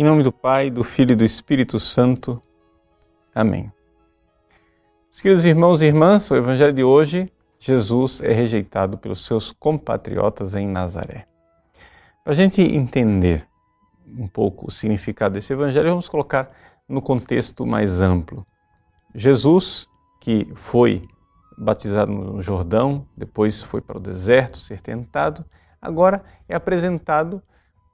Em nome do Pai, do Filho e do Espírito Santo. Amém. Meus queridos irmãos e irmãs, o Evangelho de hoje, Jesus é rejeitado pelos seus compatriotas em Nazaré. Para a gente entender um pouco o significado desse Evangelho, vamos colocar no contexto mais amplo. Jesus, que foi batizado no Jordão, depois foi para o deserto ser tentado, agora é apresentado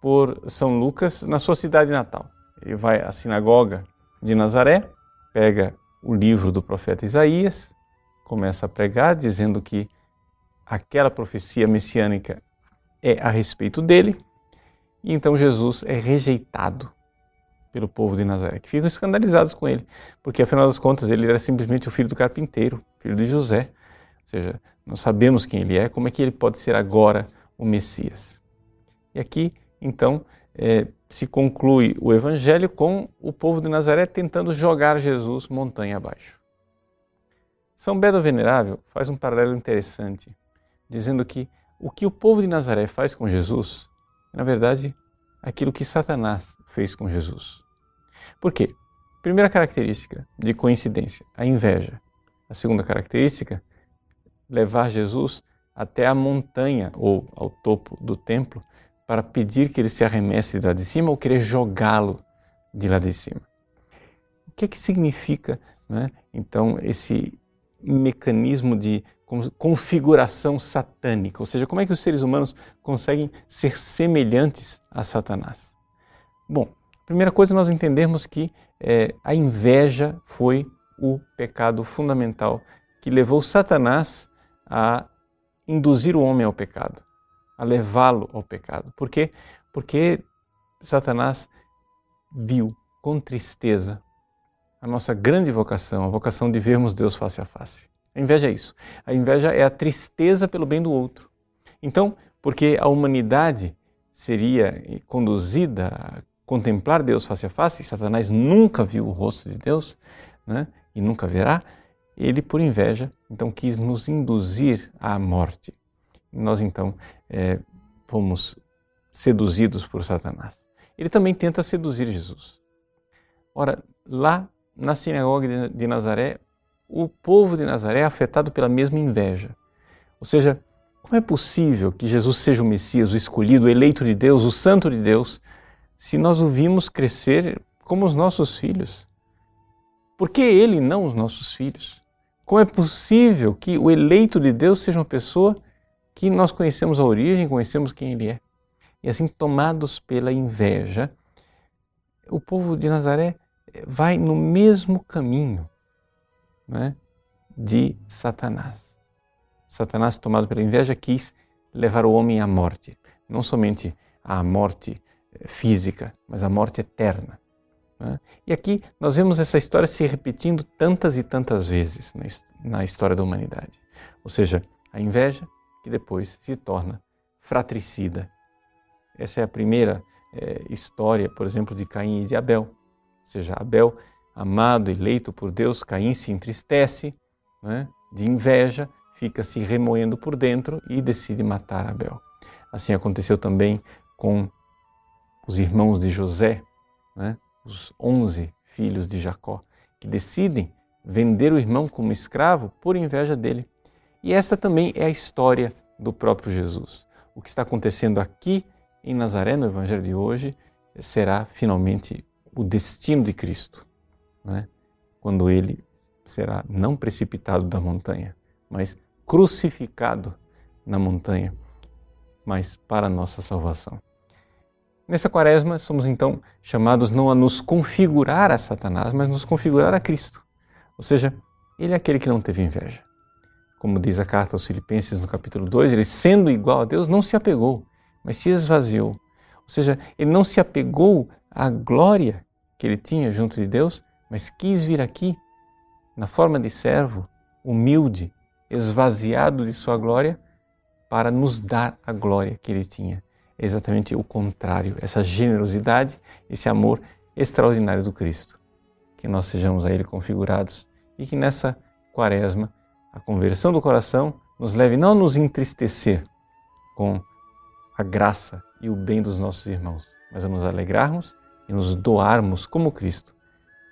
por São Lucas na sua cidade natal. Ele vai à sinagoga de Nazaré, pega o livro do profeta Isaías, começa a pregar dizendo que aquela profecia messiânica é a respeito dele, e então Jesus é rejeitado pelo povo de Nazaré, que ficam escandalizados com ele, porque afinal das contas ele era simplesmente o filho do carpinteiro, filho de José. Ou seja, nós sabemos quem ele é, como é que ele pode ser agora o Messias? E aqui então, é, se conclui o Evangelho com o povo de Nazaré tentando jogar Jesus montanha abaixo. São Beda Venerável faz um paralelo interessante, dizendo que o que o povo de Nazaré faz com Jesus é, na verdade, aquilo que Satanás fez com Jesus. Por quê? Primeira característica de coincidência, a inveja. A segunda característica, levar Jesus até a montanha ou ao topo do templo para pedir que ele se arremesse de lá de cima ou querer jogá-lo de lá de cima. O que é que significa, né, então, esse mecanismo de configuração satânica? Ou seja, como é que os seres humanos conseguem ser semelhantes a Satanás? Bom, primeira coisa nós entendermos que é, a inveja foi o pecado fundamental que levou Satanás a induzir o homem ao pecado a levá-lo ao pecado. Por quê? Porque Satanás viu com tristeza a nossa grande vocação, a vocação de vermos Deus face a face. A inveja é isso. A inveja é a tristeza pelo bem do outro. Então, porque a humanidade seria conduzida a contemplar Deus face a face, e Satanás nunca viu o rosto de Deus, né, e nunca verá, ele, por inveja, então quis nos induzir à morte nós então é, fomos seduzidos por Satanás. Ele também tenta seduzir Jesus. Ora, lá na sinagoga de Nazaré, o povo de Nazaré é afetado pela mesma inveja. Ou seja, como é possível que Jesus seja o Messias, o escolhido, o eleito de Deus, o santo de Deus, se nós o vimos crescer como os nossos filhos? Por que ele não os nossos filhos? Como é possível que o eleito de Deus seja uma pessoa que nós conhecemos a origem, conhecemos quem ele é. E assim, tomados pela inveja, o povo de Nazaré vai no mesmo caminho né, de Satanás. Satanás, tomado pela inveja, quis levar o homem à morte, não somente à morte eh, física, mas à morte eterna. Né? E aqui nós vemos essa história se repetindo tantas e tantas vezes na história da humanidade. Ou seja, a inveja, que depois se torna fratricida. Essa é a primeira é, história, por exemplo, de Caim e de Abel. Ou seja, Abel, amado, eleito por Deus, Caim se entristece né, de inveja, fica se remoendo por dentro e decide matar Abel. Assim aconteceu também com os irmãos de José, né, os onze filhos de Jacó, que decidem vender o irmão como escravo por inveja dele. E essa também é a história do próprio Jesus. O que está acontecendo aqui em Nazaré, no Evangelho de hoje, será finalmente o destino de Cristo, né? quando ele será não precipitado da montanha, mas crucificado na montanha, mas para a nossa salvação. Nessa quaresma, somos então chamados não a nos configurar a Satanás, mas nos configurar a Cristo. Ou seja, ele é aquele que não teve inveja como diz a carta aos Filipenses no capítulo 2, ele sendo igual a Deus não se apegou, mas se esvaziou. Ou seja, ele não se apegou à glória que ele tinha junto de Deus, mas quis vir aqui na forma de servo, humilde, esvaziado de sua glória, para nos dar a glória que ele tinha. É exatamente o contrário, essa generosidade, esse amor extraordinário do Cristo. Que nós sejamos a Ele configurados e que nessa quaresma a conversão do coração nos leve não a nos entristecer com a graça e o bem dos nossos irmãos, mas a nos alegrarmos e nos doarmos como Cristo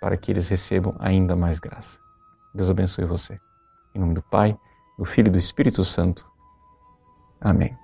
para que eles recebam ainda mais graça. Deus abençoe você. Em nome do Pai, do Filho e do Espírito Santo. Amém.